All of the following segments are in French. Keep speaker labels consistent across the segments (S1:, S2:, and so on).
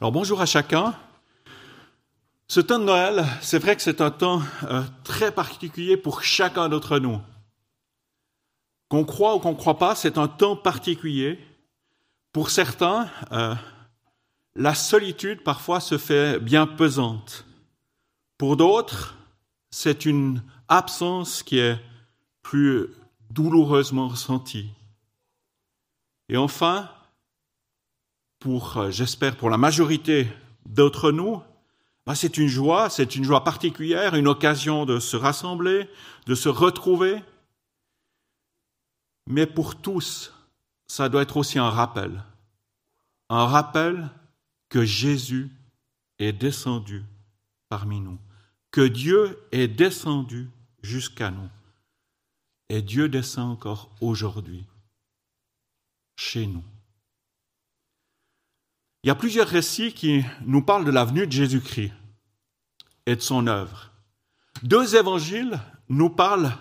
S1: Alors bonjour à chacun. Ce temps de Noël, c'est vrai que c'est un temps euh, très particulier pour chacun d'entre nous. Qu'on croit ou qu'on ne croit pas, c'est un temps particulier. Pour certains, euh, la solitude parfois se fait bien pesante. Pour d'autres, c'est une absence qui est plus douloureusement ressentie. Et enfin, pour, euh, j'espère, pour la majorité d'entre nous, bah, c'est une joie, c'est une joie particulière, une occasion de se rassembler, de se retrouver. Mais pour tous, ça doit être aussi un rappel. Un rappel que Jésus est descendu parmi nous, que Dieu est descendu jusqu'à nous. Et Dieu descend encore aujourd'hui chez nous. Il y a plusieurs récits qui nous parlent de la venue de Jésus-Christ et de son œuvre. Deux évangiles nous parlent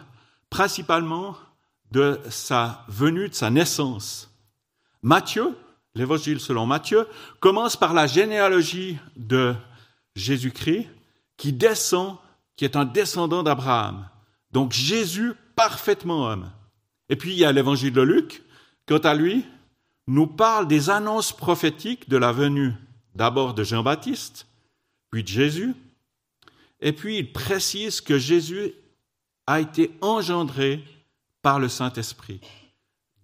S1: principalement de sa venue, de sa naissance. Matthieu, l'évangile selon Matthieu, commence par la généalogie de Jésus-Christ qui descend, qui est un descendant d'Abraham. Donc Jésus parfaitement homme. Et puis il y a l'évangile de Luc, quant à lui, nous parle des annonces prophétiques de la venue d'abord de Jean-Baptiste, puis de Jésus, et puis il précise que Jésus a été engendré par le Saint-Esprit.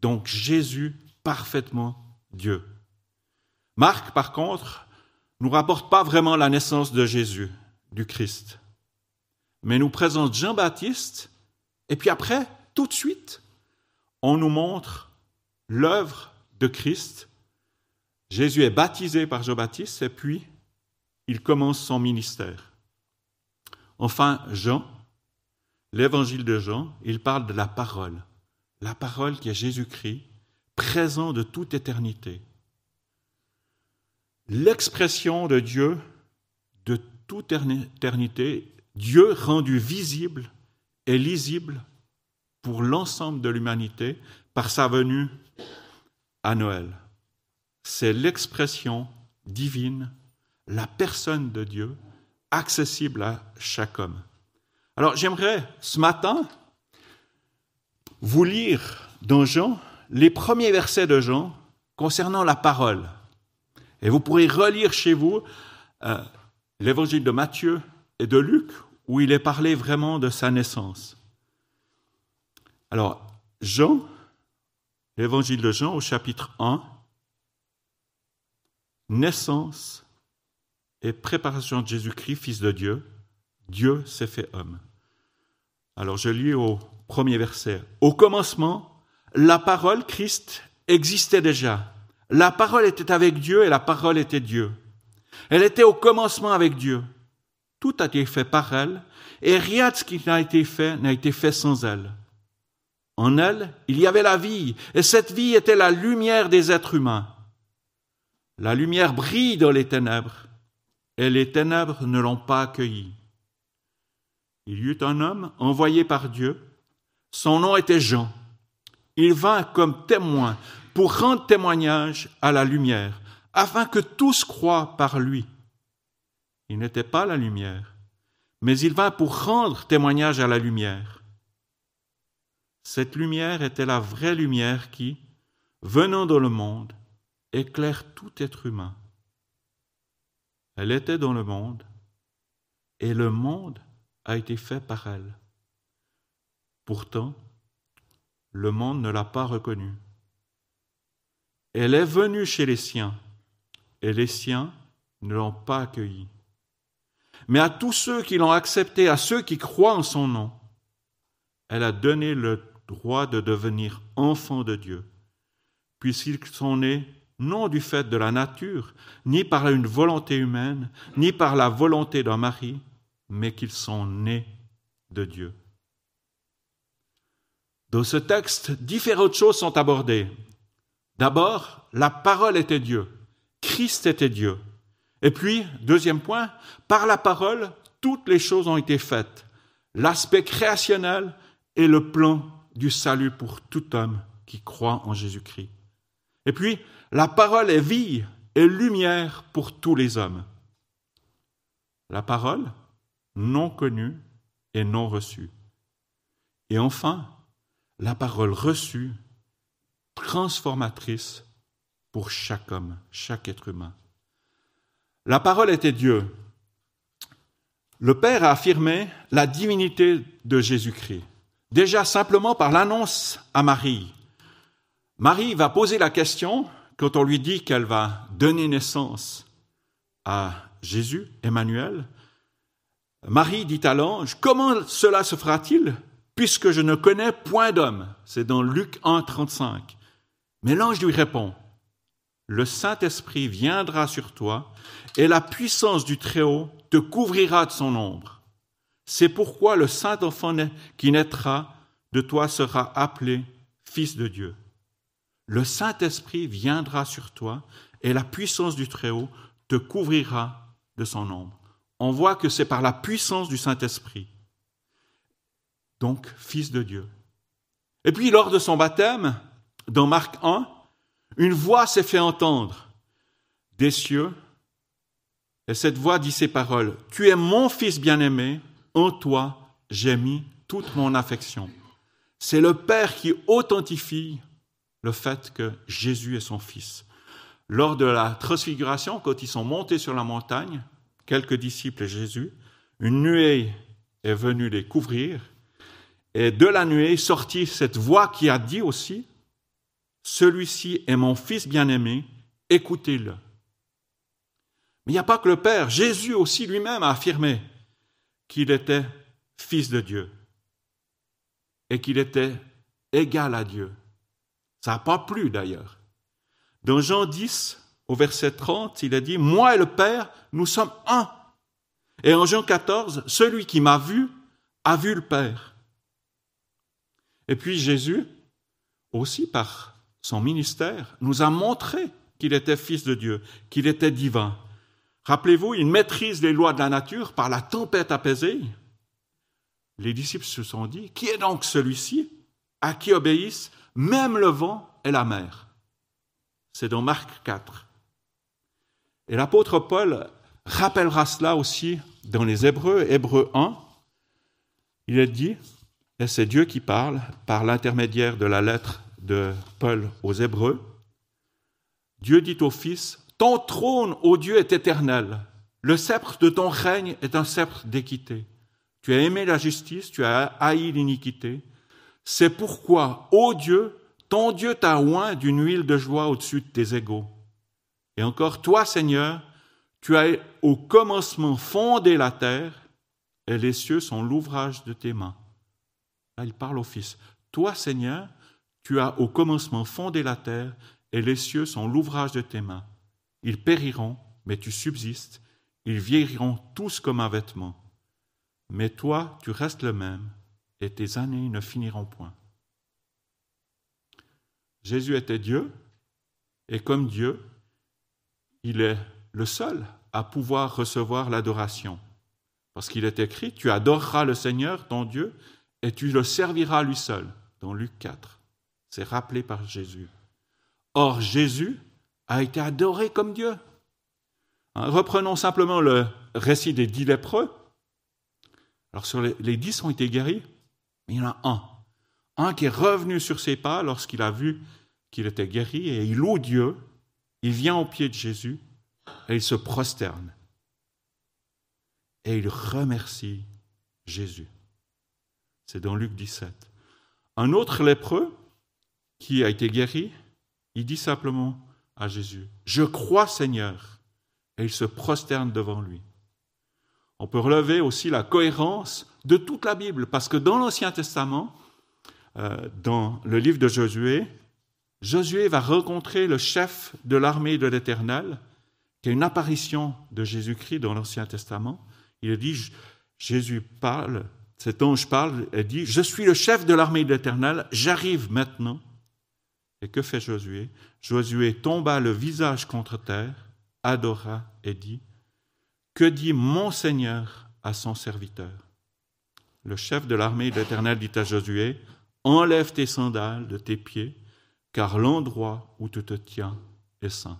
S1: Donc Jésus parfaitement Dieu. Marc, par contre, nous rapporte pas vraiment la naissance de Jésus, du Christ, mais nous présente Jean-Baptiste, et puis après, tout de suite, on nous montre l'œuvre Christ. Jésus est baptisé par Jean-Baptiste et puis il commence son ministère. Enfin, Jean, l'évangile de Jean, il parle de la parole, la parole qui est Jésus-Christ, présent de toute éternité. L'expression de Dieu de toute éternité, Dieu rendu visible et lisible pour l'ensemble de l'humanité par sa venue à Noël. C'est l'expression divine, la personne de Dieu, accessible à chaque homme. Alors j'aimerais ce matin vous lire dans Jean les premiers versets de Jean concernant la parole. Et vous pourrez relire chez vous euh, l'évangile de Matthieu et de Luc, où il est parlé vraiment de sa naissance. Alors, Jean, L'évangile de Jean au chapitre 1, naissance et préparation de Jésus-Christ, Fils de Dieu, Dieu s'est fait homme. Alors je lis au premier verset. Au commencement, la parole, Christ, existait déjà. La parole était avec Dieu et la parole était Dieu. Elle était au commencement avec Dieu. Tout a été fait par elle et rien de ce qui n'a été fait n'a été fait sans elle. En elle, il y avait la vie, et cette vie était la lumière des êtres humains. La lumière brille dans les ténèbres, et les ténèbres ne l'ont pas accueillie. Il y eut un homme envoyé par Dieu, son nom était Jean. Il vint comme témoin pour rendre témoignage à la lumière, afin que tous croient par lui. Il n'était pas la lumière, mais il vint pour rendre témoignage à la lumière. Cette lumière était la vraie lumière qui, venant dans le monde, éclaire tout être humain. Elle était dans le monde, et le monde a été fait par elle. Pourtant, le monde ne l'a pas reconnue. Elle est venue chez les siens, et les siens ne l'ont pas accueillie. Mais à tous ceux qui l'ont acceptée, à ceux qui croient en son nom, elle a donné le droit de devenir enfants de Dieu, puisqu'ils sont nés non du fait de la nature, ni par une volonté humaine, ni par la volonté d'un mari, mais qu'ils sont nés de Dieu. Dans ce texte, différentes choses sont abordées. D'abord, la parole était Dieu, Christ était Dieu. Et puis, deuxième point, par la parole, toutes les choses ont été faites. L'aspect créationnel et le plan du salut pour tout homme qui croit en Jésus-Christ. Et puis, la parole est vie et lumière pour tous les hommes. La parole, non connue et non reçue. Et enfin, la parole reçue, transformatrice pour chaque homme, chaque être humain. La parole était Dieu. Le Père a affirmé la divinité de Jésus-Christ, déjà simplement par l'annonce à Marie. Marie va poser la question quand on lui dit qu'elle va donner naissance à Jésus, Emmanuel. Marie dit à l'ange, comment cela se fera-t-il puisque je ne connais point d'homme? C'est dans Luc 1, 35. Mais l'ange lui répond, le Saint-Esprit viendra sur toi et la puissance du Très-Haut te couvrira de son ombre. C'est pourquoi le Saint-Enfant qui naîtra de toi sera appelé Fils de Dieu. Le Saint-Esprit viendra sur toi et la puissance du Très-Haut te couvrira de son ombre. On voit que c'est par la puissance du Saint-Esprit. Donc, Fils de Dieu. Et puis, lors de son baptême, dans Marc 1, une voix s'est fait entendre des cieux, et cette voix dit ces paroles, Tu es mon Fils bien-aimé, en toi j'ai mis toute mon affection. C'est le Père qui authentifie le fait que Jésus est son Fils. Lors de la transfiguration, quand ils sont montés sur la montagne, quelques disciples et Jésus, une nuée est venue les couvrir, et de la nuée sortit cette voix qui a dit aussi, Celui-ci est mon Fils bien-aimé, écoutez-le. Mais il n'y a pas que le Père, Jésus aussi lui-même a affirmé qu'il était Fils de Dieu et qu'il était égal à Dieu. Ça n'a pas plu d'ailleurs. Dans Jean 10, au verset 30, il a dit, Moi et le Père, nous sommes un. Et en Jean 14, celui qui m'a vu a vu le Père. Et puis Jésus, aussi par son ministère, nous a montré qu'il était fils de Dieu, qu'il était divin. Rappelez-vous, il maîtrise les lois de la nature par la tempête apaisée. Les disciples se sont dit, qui est donc celui-ci? À qui obéissent même le vent et la mer? C'est dans Marc 4. Et l'apôtre Paul rappellera cela aussi dans les Hébreux, Hébreux 1. Il est dit, et c'est Dieu qui parle par l'intermédiaire de la lettre de Paul aux Hébreux, Dieu dit au Fils, Ton trône, ô Dieu, est éternel. Le sceptre de ton règne est un sceptre d'équité. Tu as aimé la justice, tu as haï l'iniquité. C'est pourquoi, ô Dieu, ton Dieu t'a oint d'une huile de joie au-dessus de tes égaux. Et encore, toi, Seigneur, tu as au commencement fondé la terre, et les cieux sont l'ouvrage de tes mains. Là, il parle au Fils. Toi, Seigneur, tu as au commencement fondé la terre, et les cieux sont l'ouvrage de tes mains. Ils périront, mais tu subsistes, ils vieilliront tous comme un vêtement. Mais toi, tu restes le même, et tes années ne finiront point. Jésus était Dieu, et comme Dieu, il est le seul à pouvoir recevoir l'adoration. Parce qu'il est écrit, tu adoreras le Seigneur, ton Dieu, et tu le serviras lui seul, dans Luc 4. C'est rappelé par Jésus. Or, Jésus a été adoré comme Dieu. Hein, reprenons simplement le récit des dix lépreux. Alors, sur les, les dix ont été guéris, il y en a un. Un qui est revenu sur ses pas lorsqu'il a vu qu'il était guéri et il loue Dieu. Il vient au pied de Jésus et il se prosterne. Et il remercie Jésus. C'est dans Luc 17. Un autre lépreux qui a été guéri, il dit simplement à Jésus, Je crois Seigneur, et il se prosterne devant lui. On peut relever aussi la cohérence de toute la Bible, parce que dans l'Ancien Testament, euh, dans le livre de Josué, Josué va rencontrer le chef de l'armée de l'Éternel, qui est une apparition de Jésus-Christ dans l'Ancien Testament. Il dit, Jésus parle, cet ange parle et dit, je suis le chef de l'armée de l'Éternel, j'arrive maintenant. Et que fait Josué? Josué tomba le visage contre terre, adora et dit, que dit mon Seigneur à son serviteur le chef de l'armée de l'Éternel dit à Josué, Enlève tes sandales de tes pieds, car l'endroit où tu te tiens est saint.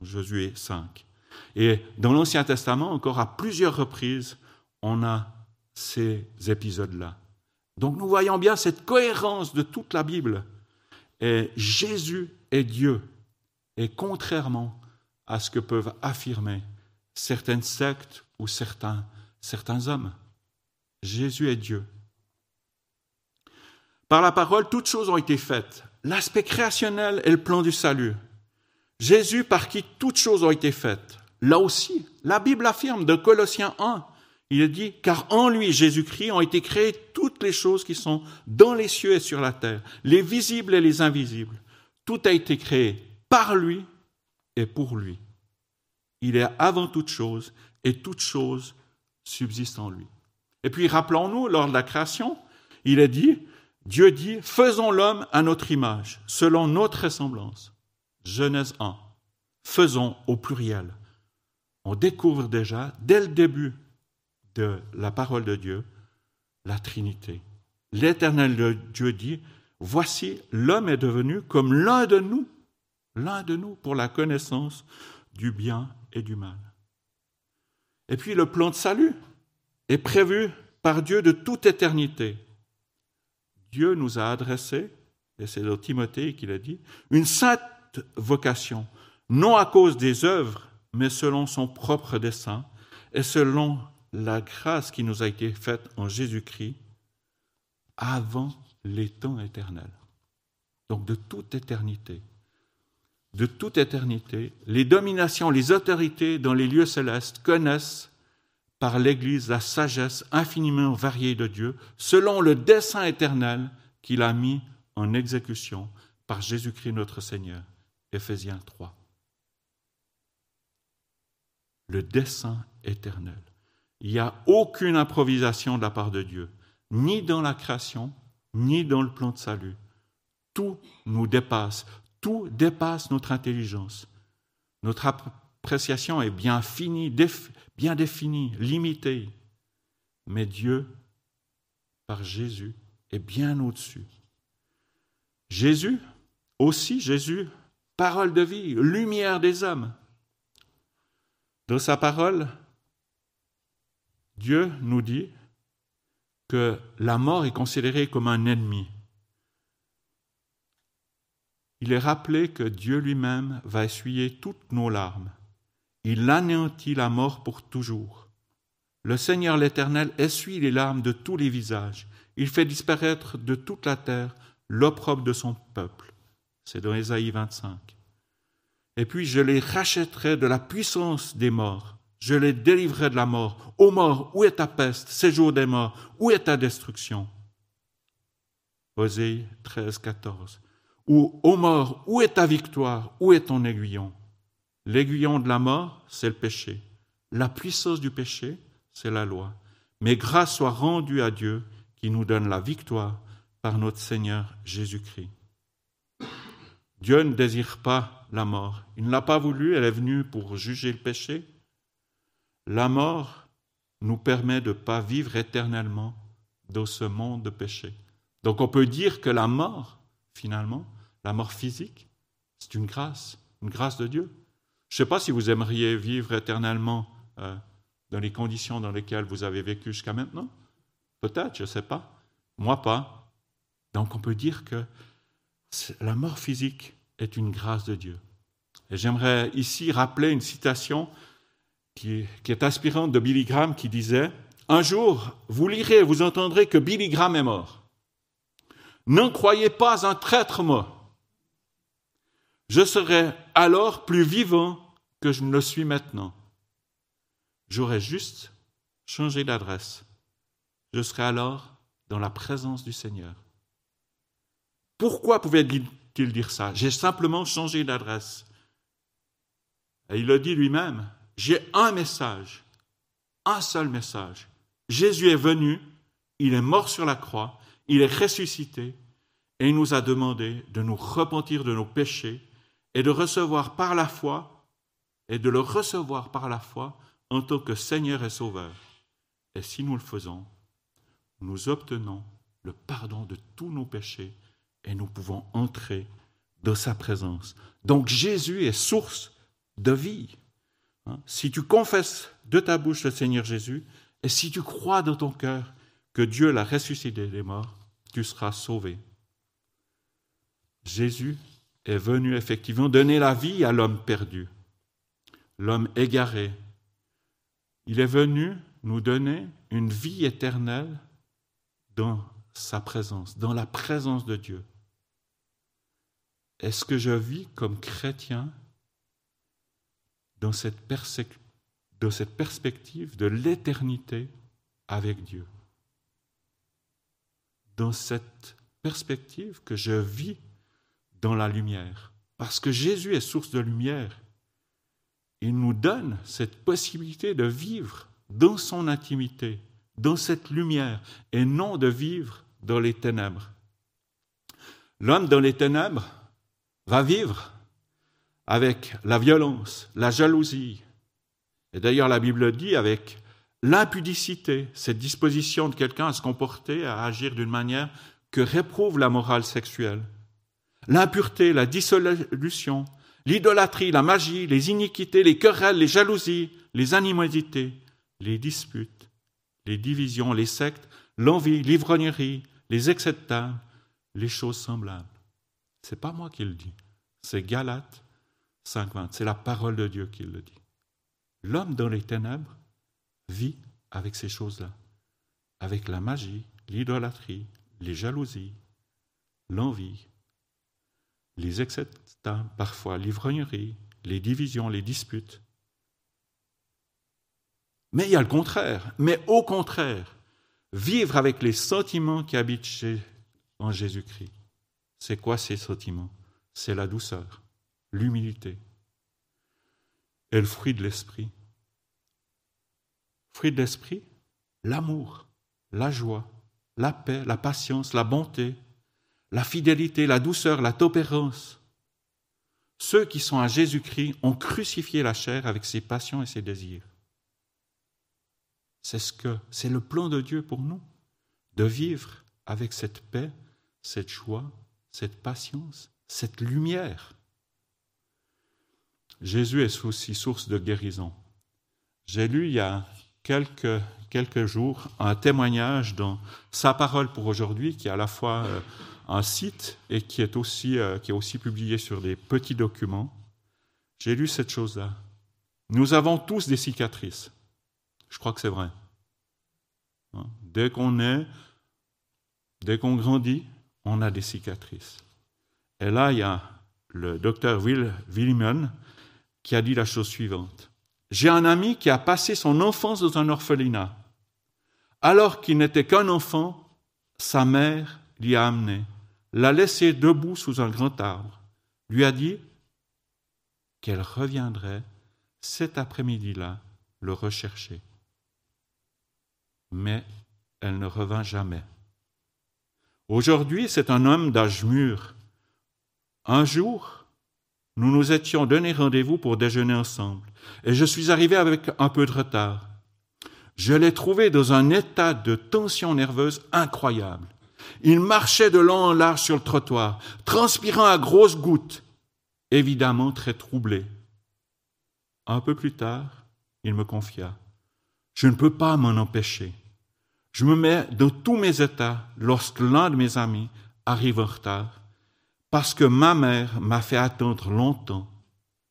S1: Josué 5. Et dans l'Ancien Testament, encore à plusieurs reprises, on a ces épisodes-là. Donc nous voyons bien cette cohérence de toute la Bible. Et Jésus est Dieu. Et contrairement à ce que peuvent affirmer certaines sectes ou certains, hommes, Jésus est Dieu. Par la parole, toutes choses ont été faites. L'aspect créationnel est le plan du salut. Jésus par qui toutes choses ont été faites. Là aussi, la Bible affirme de Colossiens 1, il est dit, car en lui, Jésus-Christ, ont été créées toutes les choses qui sont dans les cieux et sur la terre, les visibles et les invisibles. Tout a été créé par lui et pour lui. Il est avant toute chose et toute chose subsiste en lui. Et puis rappelons-nous, lors de la création, il est dit, Dieu dit, faisons l'homme à notre image, selon notre ressemblance. Genèse 1. Faisons au pluriel. On découvre déjà, dès le début de la parole de Dieu, la Trinité. L'Éternel Dieu dit, voici, l'homme est devenu comme l'un de nous, l'un de nous pour la connaissance du bien et du mal. Et puis le plan de salut est prévu par Dieu de toute éternité. Dieu nous a adressé, et c'est dans Timothée qu'il a dit, une sainte vocation, non à cause des œuvres, mais selon son propre dessein et selon la grâce qui nous a été faite en Jésus-Christ avant les temps éternels. Donc de toute éternité. De toute éternité, les dominations, les autorités dans les lieux célestes connaissent par l'Église la sagesse infiniment variée de Dieu, selon le dessein éternel qu'il a mis en exécution par Jésus-Christ notre Seigneur. Éphésiens 3. Le dessein éternel. Il n'y a aucune improvisation de la part de Dieu, ni dans la création, ni dans le plan de salut. Tout nous dépasse, tout dépasse notre intelligence. Notre appréciation est bien finie, bien définie, limitée. Mais Dieu, par Jésus, est bien au-dessus. Jésus, aussi Jésus, parole de vie, lumière des hommes. Dans sa parole, Dieu nous dit que la mort est considérée comme un ennemi. Il est rappelé que Dieu lui-même va essuyer toutes nos larmes. Il anéantit la mort pour toujours. Le Seigneur l'Éternel essuie les larmes de tous les visages. Il fait disparaître de toute la terre l'opprobre de son peuple. C'est dans Ésaïe 25. Et puis je les rachèterai de la puissance des morts je les délivrerai de la mort. Ô mort, où est ta peste, séjour des morts, où est ta destruction? Osée 13, 14. Ou, ô mort, où est ta victoire, où est ton aiguillon? L'aiguillon de la mort, c'est le péché. La puissance du péché, c'est la loi. Mais grâce soit rendue à Dieu qui nous donne la victoire par notre Seigneur Jésus-Christ. Dieu ne désire pas la mort. Il ne l'a pas voulu, elle est venue pour juger le péché, la mort nous permet de ne pas vivre éternellement dans ce monde de péché. Donc on peut dire que la mort, finalement, la mort physique, c'est une grâce, une grâce de Dieu. Je ne sais pas si vous aimeriez vivre éternellement euh, dans les conditions dans lesquelles vous avez vécu jusqu'à maintenant. Peut-être, je ne sais pas. Moi pas. Donc on peut dire que la mort physique est une grâce de Dieu. Et j'aimerais ici rappeler une citation qui est, inspirante de Billy Graham qui disait Un jour, vous lirez, vous entendrez que Billy Graham est mort. N'en croyez pas un traître mort. Je serai alors plus vivant que je ne le suis maintenant. J'aurais juste changé d'adresse. Je serai alors dans la présence du Seigneur. Pourquoi pouvait-il dire ça? J'ai simplement changé d'adresse. Et il le dit lui-même, j'ai un message, un seul message. Jésus est venu, il est mort sur la croix, il est ressuscité, et il nous a demandé de nous repentir de nos péchés et de recevoir par la foi, et de le recevoir par la foi en tant que Seigneur et Sauveur. Et si nous le faisons, nous obtenons le pardon de tous nos péchés et nous pouvons entrer dans sa présence. Donc Jésus est source de vie. Hein? Si tu confesses de ta bouche le Seigneur Jésus, et si tu crois dans ton cœur que Dieu l'a ressuscité des morts, tu seras sauvé. Jésus est venu effectivement donner la vie à l'homme perdu, l'homme égaré. Il est venu nous donner une vie éternelle dans sa présence, dans la présence de Dieu. Est-ce que je vis comme chrétien dans cette, perspective de l'éternité avec Dieu Dans cette perspective que je vis dans la lumière. Parce que Jésus est source de lumière. Il nous donne cette possibilité de vivre dans son intimité, dans cette lumière, et non de vivre dans les ténèbres. L'homme dans les ténèbres va vivre avec la violence, la jalousie, et d'ailleurs la Bible dit avec l'impudicité, cette disposition de quelqu'un à se comporter, à agir d'une manière que réprouve la morale sexuelle. L'impureté, la dissolution, l'idolâtrie, la magie, les iniquités, les querelles, les jalousies, les animosités, les disputes, les divisions, les sectes, l'envie, l'ivrognerie, les excès les choses semblables. C'est pas moi qui le dis, c'est Galates 5.20, c'est la parole de Dieu qui le dit. L'homme dans les ténèbres vit avec ces choses-là, avec la magie, l'idolâtrie, les jalousies, l'envie, les excès parfois l'ivrognerie, les divisions, les disputes. Mais il y a le contraire. Mais au contraire, vivre avec les sentiments qui habitent en Jésus-Christ. C'est quoi ces sentiments? C'est la douceur, l'humilité et le fruit de l'esprit. Fruit de l'esprit, l'amour, la joie, la paix, la patience, la bonté, la fidélité, la douceur, la tolérance. Ceux qui sont à Jésus-Christ ont crucifié la chair avec ses passions et ses désirs. C'est ce que c'est le plan de Dieu pour nous, de vivre avec cette paix, cette joie, cette patience, cette lumière. Jésus est aussi source de guérison. J'ai lu il y a quelques, quelques jours un témoignage dans Sa parole pour aujourd'hui, qui est à la fois euh, un site et qui est aussi, euh, qui est aussi publié sur des petits documents. J'ai lu cette chose-là. Nous avons tous des cicatrices. Je crois que c'est vrai. Hein? Dès qu'on est, dès qu'on grandit, on a des cicatrices. Et là, il y a le docteur Will Williman qui a dit la chose suivante. J'ai un ami qui a passé son enfance dans un orphelinat. Alors qu'il n'était qu'un enfant, sa mère l'y a amené l'a laissé debout sous un grand arbre, lui a dit qu'elle reviendrait cet après-midi-là le rechercher. Mais elle ne revint jamais. Aujourd'hui, c'est un homme d'âge mûr. Un jour, nous nous étions donné rendez-vous pour déjeuner ensemble, et je suis arrivé avec un peu de retard. Je l'ai trouvé dans un état de tension nerveuse incroyable. Il marchait de long en large sur le trottoir, transpirant à grosses gouttes, évidemment très troublé. Un peu plus tard, il me confia Je ne peux pas m'en empêcher. Je me mets dans tous mes états lorsque l'un de mes amis arrive en retard, parce que ma mère m'a fait attendre longtemps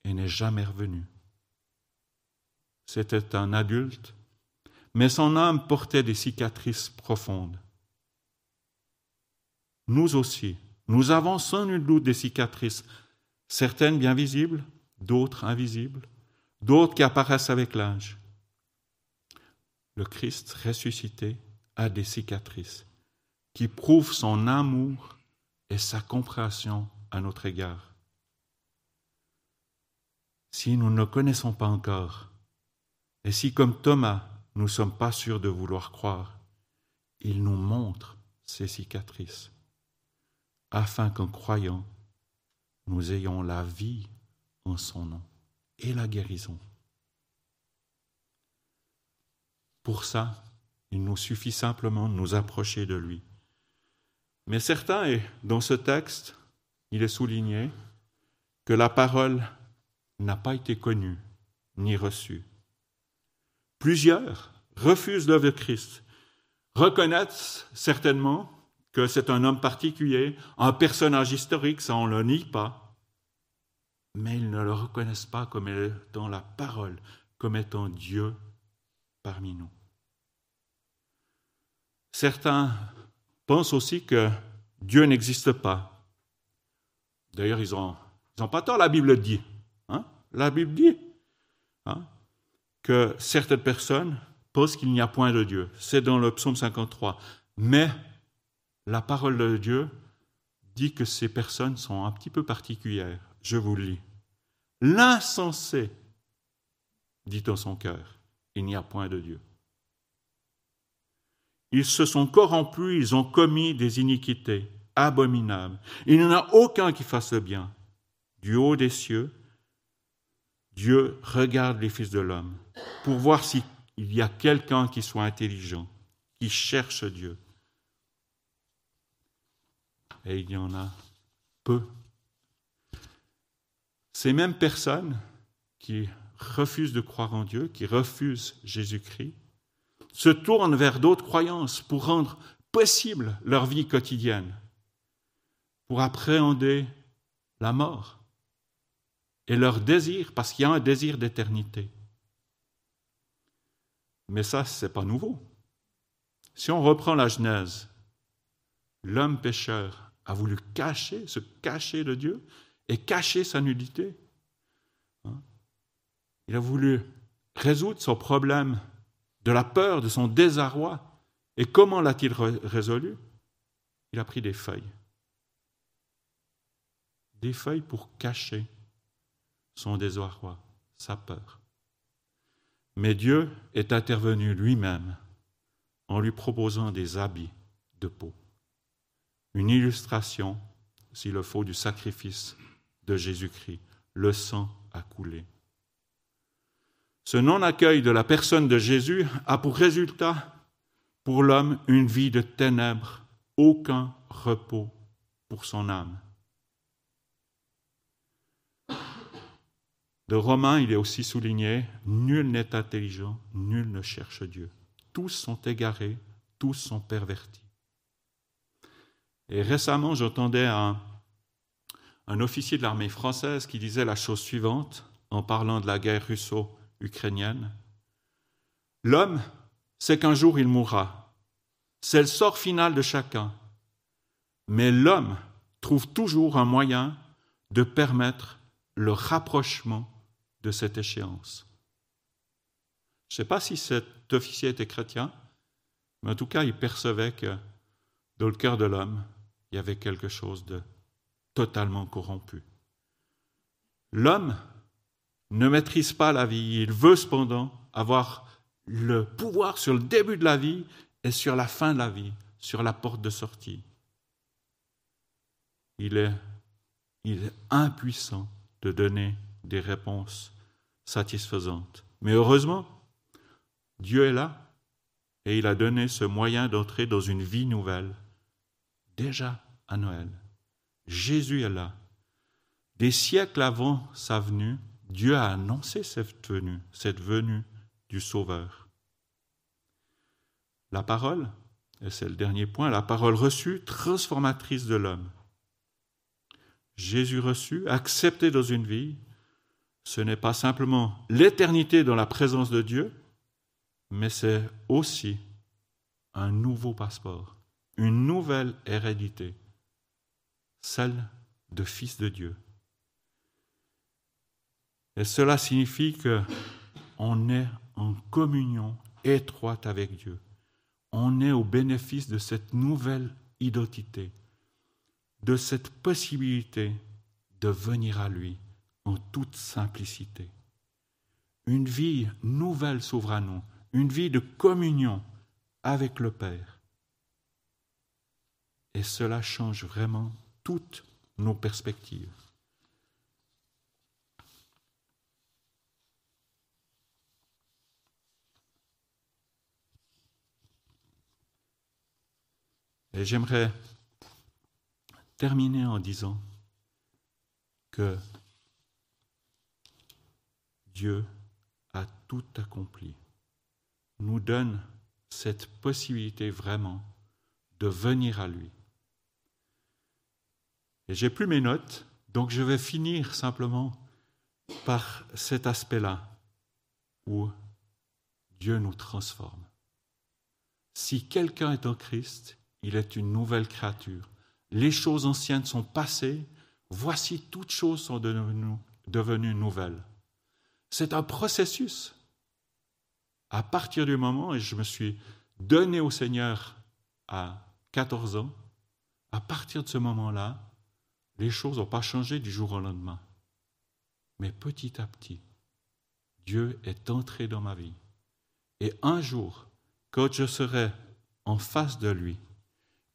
S1: et n'est jamais revenue. C'était un adulte, mais son âme portait des cicatrices profondes nous aussi, nous avons sans nul doute des cicatrices, certaines bien visibles, d'autres invisibles, d'autres qui apparaissent avec l'âge. Le Christ ressuscité a des cicatrices qui prouvent son amour et sa compréhension à notre égard. Si nous ne connaissons pas encore, et si comme Thomas, nous ne sommes pas sûrs de vouloir croire, il nous montre ses cicatrices afin qu'en croyant, nous ayons la vie en son nom et la guérison. Pour ça, il nous suffit simplement de nous approcher de lui. Mais certains, et dans ce texte, il est souligné que la parole n'a pas été connu ni reçu. Plusieurs refusent l'œuvre de Christ, reconnaissent certainement que c'est un homme particulier, un personnage historique, ça on ne le nie pas, mais ils ne le reconnaissent pas comme étant la parole, comme étant Dieu parmi nous. Certains pensent aussi que Dieu n'existe pas. D'ailleurs, ils n'ont pas tort, la Bible dit. Hein? La Bible dit hein, que certaines personnes pensent qu'il n'y a point de Dieu. C'est dans le psaume 53. Mais la parole de Dieu dit que ces personnes sont un petit peu particulières. Je vous lis. L'insensé dit dans son cœur, il n'y a point de Dieu. Ils se sont corrompus, ils ont commis des iniquités abominables. Il n'y en a aucun qui fasse le bien. Du haut des cieux, Dieu regarde les fils de l'homme pour voir s'il y a quelqu'un qui soit intelligent, qui cherche Dieu. Et il y en a peu. Ces mêmes personnes qui refusent de croire en Dieu, qui refusent Jésus-Christ, se tournent vers d'autres croyances pour rendre possible leur vie quotidienne, pour appréhender la mort et leur désir, parce qu'il y a un désir d'éternité. Mais ça, ce n'est pas nouveau. Si on reprend la Genèse, l'homme pécheur a voulu cacher, se cacher de Dieu et cacher sa nudité. Hein? Il a voulu résoudre son problème de la peur, de son désarroi. Et comment l'a-t-il résolu? Il a pris des feuilles. Des feuilles pour cacher son désarroi, sa peur. Mais Dieu est intervenu lui-même en lui proposant des habits de peau. Une illustration, s'il le faut, du sacrifice de Jésus-Christ. Le sang a coulé. Ce non-accueil de la personne de Jésus a pour résultat pour l'homme une vie de ténèbres, aucun repos pour son âme. De Romains, il est aussi souligné, nul n'est intelligent, nul ne cherche Dieu. Tous sont égarés, tous sont pervertis. Et récemment, j'entendais un, un officier de l'armée française qui disait la chose suivante en parlant de la guerre russo-ukrainienne. L'homme, c'est qu'un jour il mourra. C'est le sort final de chacun. Mais l'homme trouve toujours un moyen de permettre le rapprochement de cette échéance. Je ne sais pas si cet officier était chrétien, mais en tout cas, il percevait que dans le cœur de l'homme, il y avait quelque chose de totalement corrompu. L'homme ne maîtrise pas la vie, il veut cependant avoir le pouvoir sur le début de la vie et sur la fin de la vie, sur la porte de sortie. Il est, il est impuissant de donner des réponses satisfaisantes. Mais heureusement, Dieu est là et il a donné ce moyen d'entrer dans une vie nouvelle, déjà à Noël. Jésus est là. Des siècles avant sa venue, Dieu a annoncé cette venue, cette venue du Sauveur. La parole, et c'est le dernier point, la parole reçue, transformatrice de l'homme. Jésus reçu, accepté dans une vie, ce n'est pas simplement l'éternité dans la présence de Dieu, mais c'est aussi un nouveau passeport, une nouvelle hérédité, celle de fils de Dieu. Et cela signifie que on est en communion étroite avec Dieu. On est au bénéfice de cette nouvelle identité, de cette possibilité de venir à lui en toute simplicité. Une vie nouvelle s'ouvre à nous, une vie de communion avec le Père. Et cela change vraiment toutes nos perspectives. Et j'aimerais terminer en disant que Dieu a tout accompli, nous donne cette possibilité vraiment de venir à lui. Et j'ai plus mes notes, donc je vais finir simplement par cet aspect-là où Dieu nous transforme. Si quelqu'un est en Christ, il est une nouvelle créature. Les choses anciennes sont passées, voici toutes choses sont devenues, nouvelles. C'est un processus. À partir du moment, et je me suis donné au Seigneur à 14 ans, à partir de ce moment-là, les choses n'ont pas changé du jour au lendemain. Mais petit à petit, Dieu est entré dans ma vie. Et un jour, quand je serai en face de lui,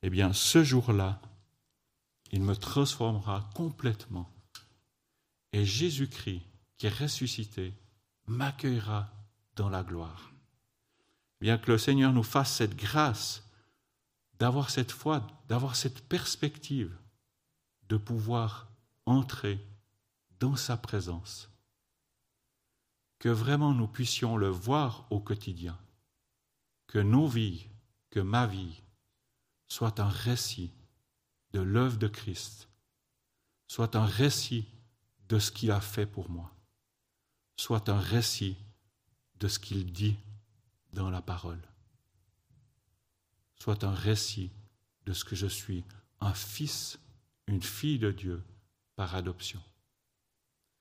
S1: eh bien, ce jour-là, il me transformera complètement. Et Jésus-Christ, qui est ressuscité, m'accueillera dans la gloire. Bien que le Seigneur nous fasse cette grâce d'avoir cette foi, d'avoir cette perspective de pouvoir entrer dans sa présence. Que vraiment nous puissions le voir au quotidien. Que nos vies, que ma vie, soit un récit de l'œuvre de Christ, soit un récit de ce qu'il a fait pour moi, soit un récit de ce qu'il dit dans la parole, soit un récit de ce que je suis, un fils, une fille de Dieu par adoption.